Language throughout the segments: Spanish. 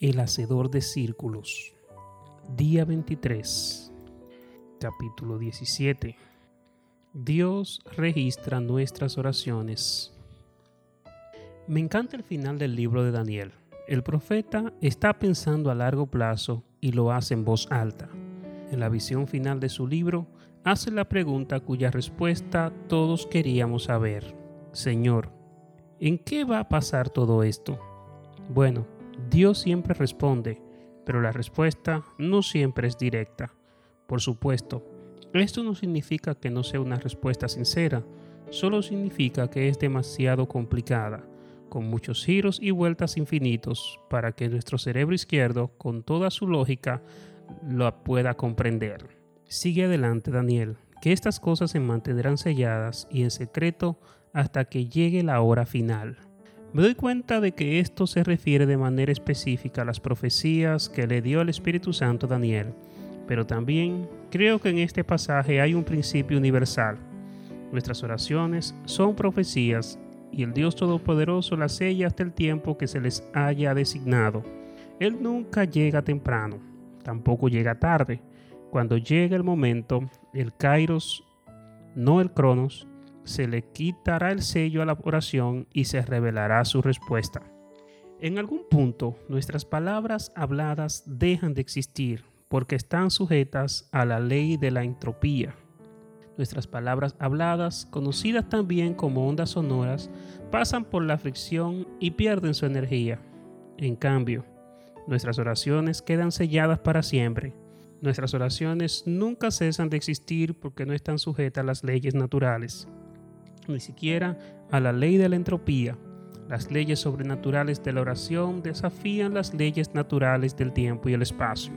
El Hacedor de Círculos. Día 23. Capítulo 17. Dios registra nuestras oraciones. Me encanta el final del libro de Daniel. El profeta está pensando a largo plazo y lo hace en voz alta. En la visión final de su libro, hace la pregunta cuya respuesta todos queríamos saber. Señor, ¿en qué va a pasar todo esto? Bueno, Dios siempre responde, pero la respuesta no siempre es directa. Por supuesto, esto no significa que no sea una respuesta sincera, solo significa que es demasiado complicada, con muchos giros y vueltas infinitos para que nuestro cerebro izquierdo, con toda su lógica, lo pueda comprender. Sigue adelante, Daniel, que estas cosas se mantendrán selladas y en secreto hasta que llegue la hora final. Me doy cuenta de que esto se refiere de manera específica a las profecías que le dio el Espíritu Santo Daniel, pero también creo que en este pasaje hay un principio universal. Nuestras oraciones son profecías y el Dios Todopoderoso las sella hasta el tiempo que se les haya designado. Él nunca llega temprano, tampoco llega tarde. Cuando llega el momento, el Kairos, no el Cronos, se le quitará el sello a la oración y se revelará su respuesta. En algún punto, nuestras palabras habladas dejan de existir porque están sujetas a la ley de la entropía. Nuestras palabras habladas, conocidas también como ondas sonoras, pasan por la fricción y pierden su energía. En cambio, nuestras oraciones quedan selladas para siempre. Nuestras oraciones nunca cesan de existir porque no están sujetas a las leyes naturales ni siquiera a la ley de la entropía. Las leyes sobrenaturales de la oración desafían las leyes naturales del tiempo y el espacio.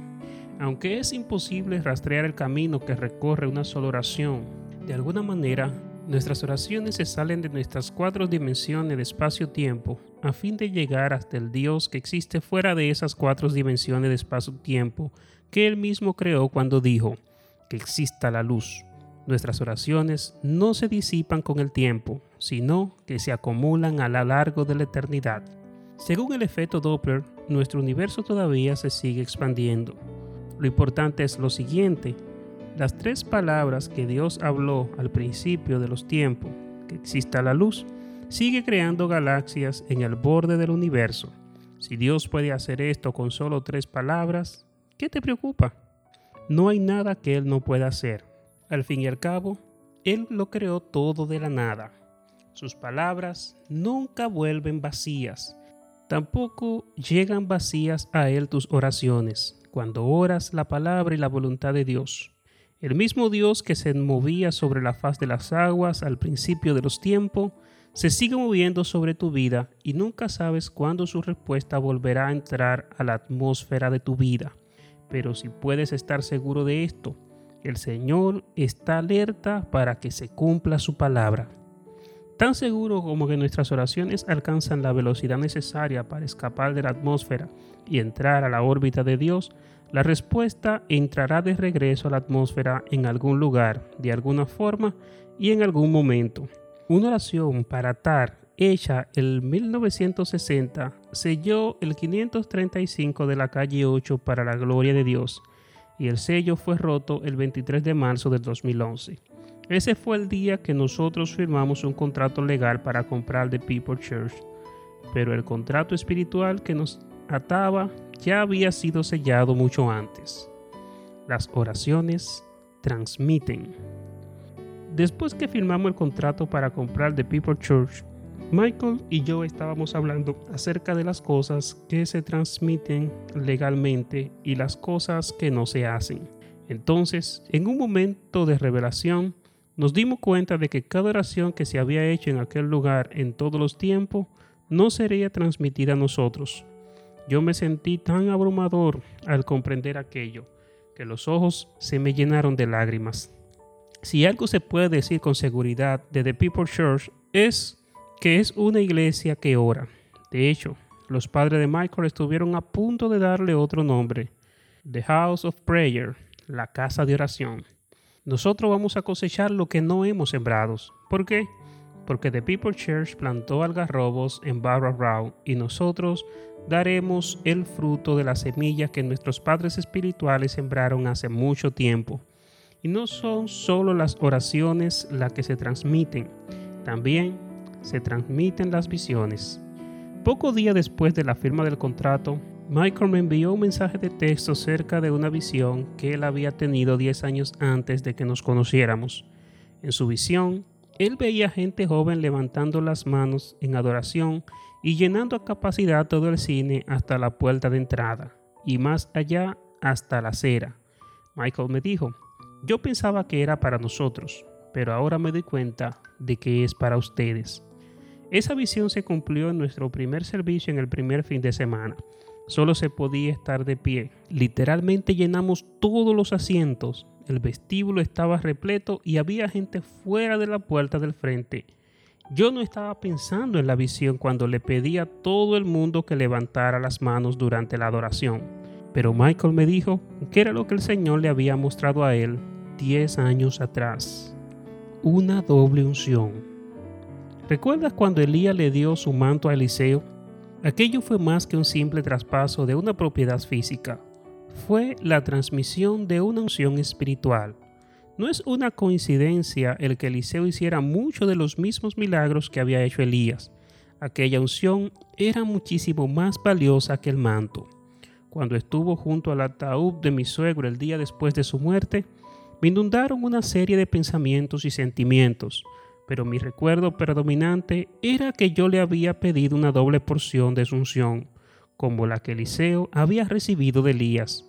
Aunque es imposible rastrear el camino que recorre una sola oración, de alguna manera nuestras oraciones se salen de nuestras cuatro dimensiones de espacio-tiempo a fin de llegar hasta el Dios que existe fuera de esas cuatro dimensiones de espacio-tiempo que Él mismo creó cuando dijo que exista la luz. Nuestras oraciones no se disipan con el tiempo, sino que se acumulan a lo largo de la eternidad. Según el efecto Doppler, nuestro universo todavía se sigue expandiendo. Lo importante es lo siguiente, las tres palabras que Dios habló al principio de los tiempos, que exista la luz, sigue creando galaxias en el borde del universo. Si Dios puede hacer esto con solo tres palabras, ¿qué te preocupa? No hay nada que Él no pueda hacer. Al fin y al cabo, Él lo creó todo de la nada. Sus palabras nunca vuelven vacías. Tampoco llegan vacías a Él tus oraciones, cuando oras la palabra y la voluntad de Dios. El mismo Dios que se movía sobre la faz de las aguas al principio de los tiempos, se sigue moviendo sobre tu vida y nunca sabes cuándo su respuesta volverá a entrar a la atmósfera de tu vida. Pero si puedes estar seguro de esto, el Señor está alerta para que se cumpla su palabra. Tan seguro como que nuestras oraciones alcanzan la velocidad necesaria para escapar de la atmósfera y entrar a la órbita de Dios, la respuesta entrará de regreso a la atmósfera en algún lugar, de alguna forma y en algún momento. Una oración para atar hecha en 1960 selló el 535 de la calle 8 para la gloria de Dios y el sello fue roto el 23 de marzo del 2011. Ese fue el día que nosotros firmamos un contrato legal para comprar The People Church, pero el contrato espiritual que nos ataba ya había sido sellado mucho antes. Las oraciones transmiten. Después que firmamos el contrato para comprar The People Church, Michael y yo estábamos hablando acerca de las cosas que se transmiten legalmente y las cosas que no se hacen. Entonces, en un momento de revelación, nos dimos cuenta de que cada oración que se había hecho en aquel lugar en todos los tiempos no sería transmitida a nosotros. Yo me sentí tan abrumador al comprender aquello, que los ojos se me llenaron de lágrimas. Si algo se puede decir con seguridad de The People Church es que es una iglesia que ora. De hecho, los padres de Michael estuvieron a punto de darle otro nombre, The House of Prayer, la casa de oración. Nosotros vamos a cosechar lo que no hemos sembrado. ¿Por qué? Porque The People Church plantó algarrobos en Barra Row y nosotros daremos el fruto de la semilla que nuestros padres espirituales sembraron hace mucho tiempo. Y no son solo las oraciones las que se transmiten, también se transmiten las visiones. Poco día después de la firma del contrato, Michael me envió un mensaje de texto cerca de una visión que él había tenido 10 años antes de que nos conociéramos. En su visión, él veía gente joven levantando las manos en adoración y llenando a capacidad todo el cine hasta la puerta de entrada y más allá hasta la acera. Michael me dijo, yo pensaba que era para nosotros, pero ahora me doy cuenta de que es para ustedes. Esa visión se cumplió en nuestro primer servicio en el primer fin de semana. Solo se podía estar de pie. Literalmente llenamos todos los asientos. El vestíbulo estaba repleto y había gente fuera de la puerta del frente. Yo no estaba pensando en la visión cuando le pedí a todo el mundo que levantara las manos durante la adoración. Pero Michael me dijo que era lo que el Señor le había mostrado a él 10 años atrás. Una doble unción. ¿Recuerdas cuando Elías le dio su manto a Eliseo? Aquello fue más que un simple traspaso de una propiedad física. Fue la transmisión de una unción espiritual. No es una coincidencia el que Eliseo hiciera muchos de los mismos milagros que había hecho Elías. Aquella unción era muchísimo más valiosa que el manto. Cuando estuvo junto al ataúd de mi suegro el día después de su muerte, me inundaron una serie de pensamientos y sentimientos pero mi recuerdo predominante era que yo le había pedido una doble porción de unción, como la que Eliseo había recibido de Elías.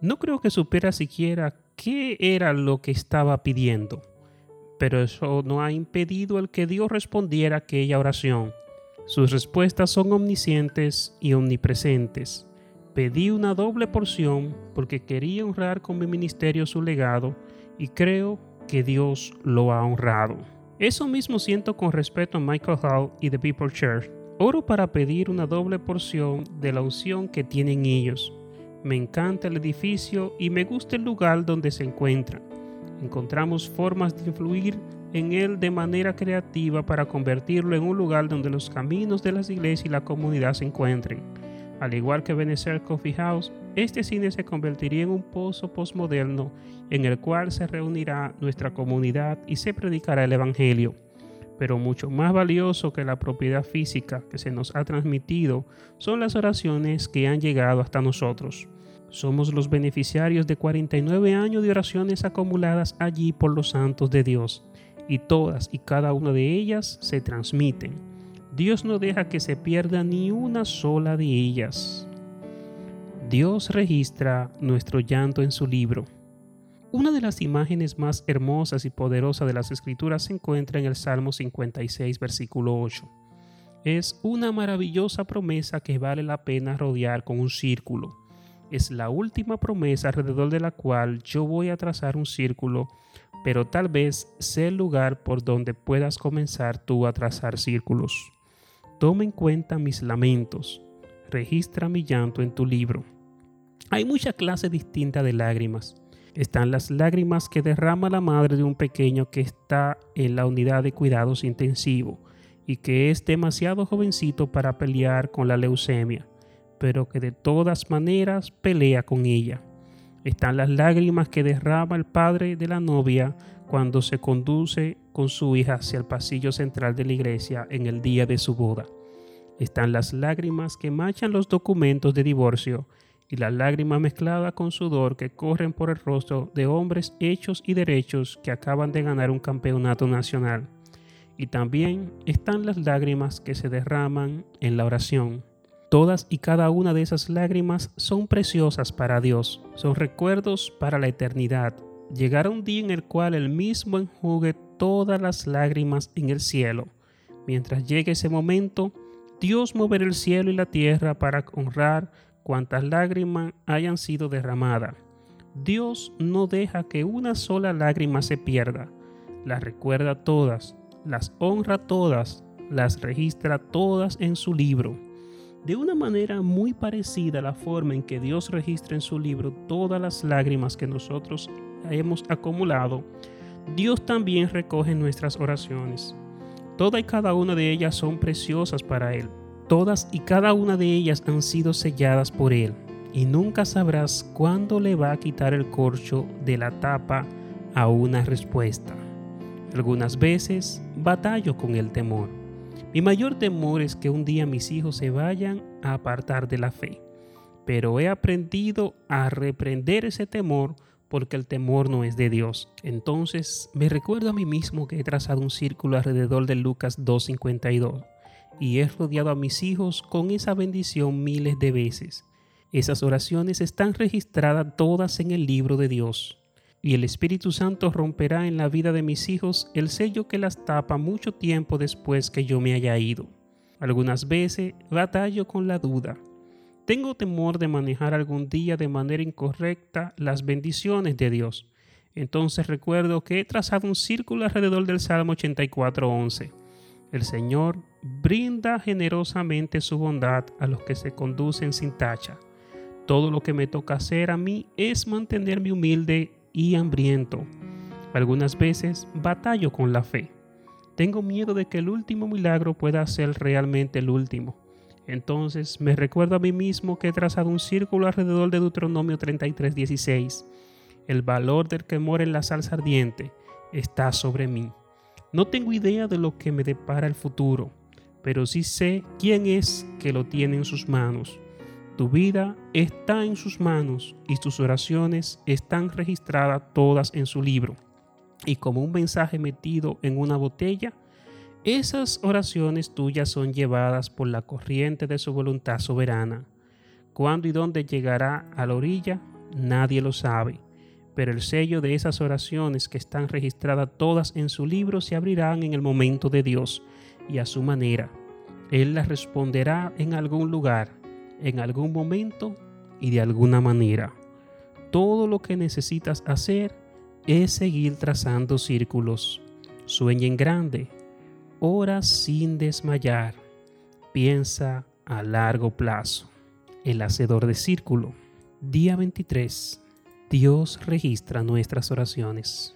No creo que supiera siquiera qué era lo que estaba pidiendo, pero eso no ha impedido el que Dios respondiera aquella oración. Sus respuestas son omniscientes y omnipresentes. Pedí una doble porción porque quería honrar con mi ministerio su legado y creo que Dios lo ha honrado. Eso mismo siento con respecto a Michael Hall y The People Church. Oro para pedir una doble porción de la unción que tienen ellos. Me encanta el edificio y me gusta el lugar donde se encuentran. Encontramos formas de influir en él de manera creativa para convertirlo en un lugar donde los caminos de las iglesias y la comunidad se encuentren. Al igual que Venecer Coffee House, este cine se convertiría en un pozo postmoderno en el cual se reunirá nuestra comunidad y se predicará el Evangelio. Pero mucho más valioso que la propiedad física que se nos ha transmitido son las oraciones que han llegado hasta nosotros. Somos los beneficiarios de 49 años de oraciones acumuladas allí por los santos de Dios, y todas y cada una de ellas se transmiten Dios no deja que se pierda ni una sola de ellas. Dios registra nuestro llanto en su libro. Una de las imágenes más hermosas y poderosas de las escrituras se encuentra en el Salmo 56, versículo 8. Es una maravillosa promesa que vale la pena rodear con un círculo. Es la última promesa alrededor de la cual yo voy a trazar un círculo, pero tal vez sea el lugar por donde puedas comenzar tú a trazar círculos. Toma en cuenta mis lamentos, registra mi llanto en tu libro. Hay mucha clase distinta de lágrimas. Están las lágrimas que derrama la madre de un pequeño que está en la unidad de cuidados intensivos y que es demasiado jovencito para pelear con la leucemia, pero que de todas maneras pelea con ella. Están las lágrimas que derrama el padre de la novia cuando se conduce con su hija hacia el pasillo central de la iglesia en el día de su boda. Están las lágrimas que machan los documentos de divorcio y las lágrimas mezcladas con sudor que corren por el rostro de hombres hechos y derechos que acaban de ganar un campeonato nacional. Y también están las lágrimas que se derraman en la oración. Todas y cada una de esas lágrimas son preciosas para Dios, son recuerdos para la eternidad. Llegará un día en el cual Él mismo enjugue todas las lágrimas en el cielo. Mientras llegue ese momento, Dios moverá el cielo y la tierra para honrar cuantas lágrimas hayan sido derramadas. Dios no deja que una sola lágrima se pierda. Las recuerda todas, las honra todas, las registra todas en su libro. De una manera muy parecida a la forma en que Dios registra en su libro todas las lágrimas que nosotros hemos acumulado, Dios también recoge nuestras oraciones. Toda y cada una de ellas son preciosas para Él. Todas y cada una de ellas han sido selladas por Él, y nunca sabrás cuándo le va a quitar el corcho de la tapa a una respuesta. Algunas veces batallo con el temor. Mi mayor temor es que un día mis hijos se vayan a apartar de la fe, pero he aprendido a reprender ese temor porque el temor no es de Dios. Entonces me recuerdo a mí mismo que he trazado un círculo alrededor de Lucas 2.52 y he rodeado a mis hijos con esa bendición miles de veces. Esas oraciones están registradas todas en el libro de Dios. Y el Espíritu Santo romperá en la vida de mis hijos el sello que las tapa mucho tiempo después que yo me haya ido. Algunas veces batallo con la duda. Tengo temor de manejar algún día de manera incorrecta las bendiciones de Dios. Entonces recuerdo que he trazado un círculo alrededor del Salmo 84.11 el Señor brinda generosamente su bondad a los que se conducen sin tacha. Todo lo que me toca hacer a mí es mantenerme humilde y hambriento. Algunas veces batallo con la fe. Tengo miedo de que el último milagro pueda ser realmente el último. Entonces me recuerdo a mí mismo que he trazado un círculo alrededor de Deuteronomio 33:16. El valor del que mora en la salsa ardiente está sobre mí. No tengo idea de lo que me depara el futuro, pero sí sé quién es que lo tiene en sus manos. Tu vida está en sus manos y tus oraciones están registradas todas en su libro. Y como un mensaje metido en una botella, esas oraciones tuyas son llevadas por la corriente de su voluntad soberana. Cuándo y dónde llegará a la orilla, nadie lo sabe pero el sello de esas oraciones que están registradas todas en su libro se abrirán en el momento de Dios y a su manera. Él las responderá en algún lugar, en algún momento y de alguna manera. Todo lo que necesitas hacer es seguir trazando círculos. Sueña en grande, ora sin desmayar, piensa a largo plazo. El hacedor de círculo. Día 23 Dios registra nuestras oraciones.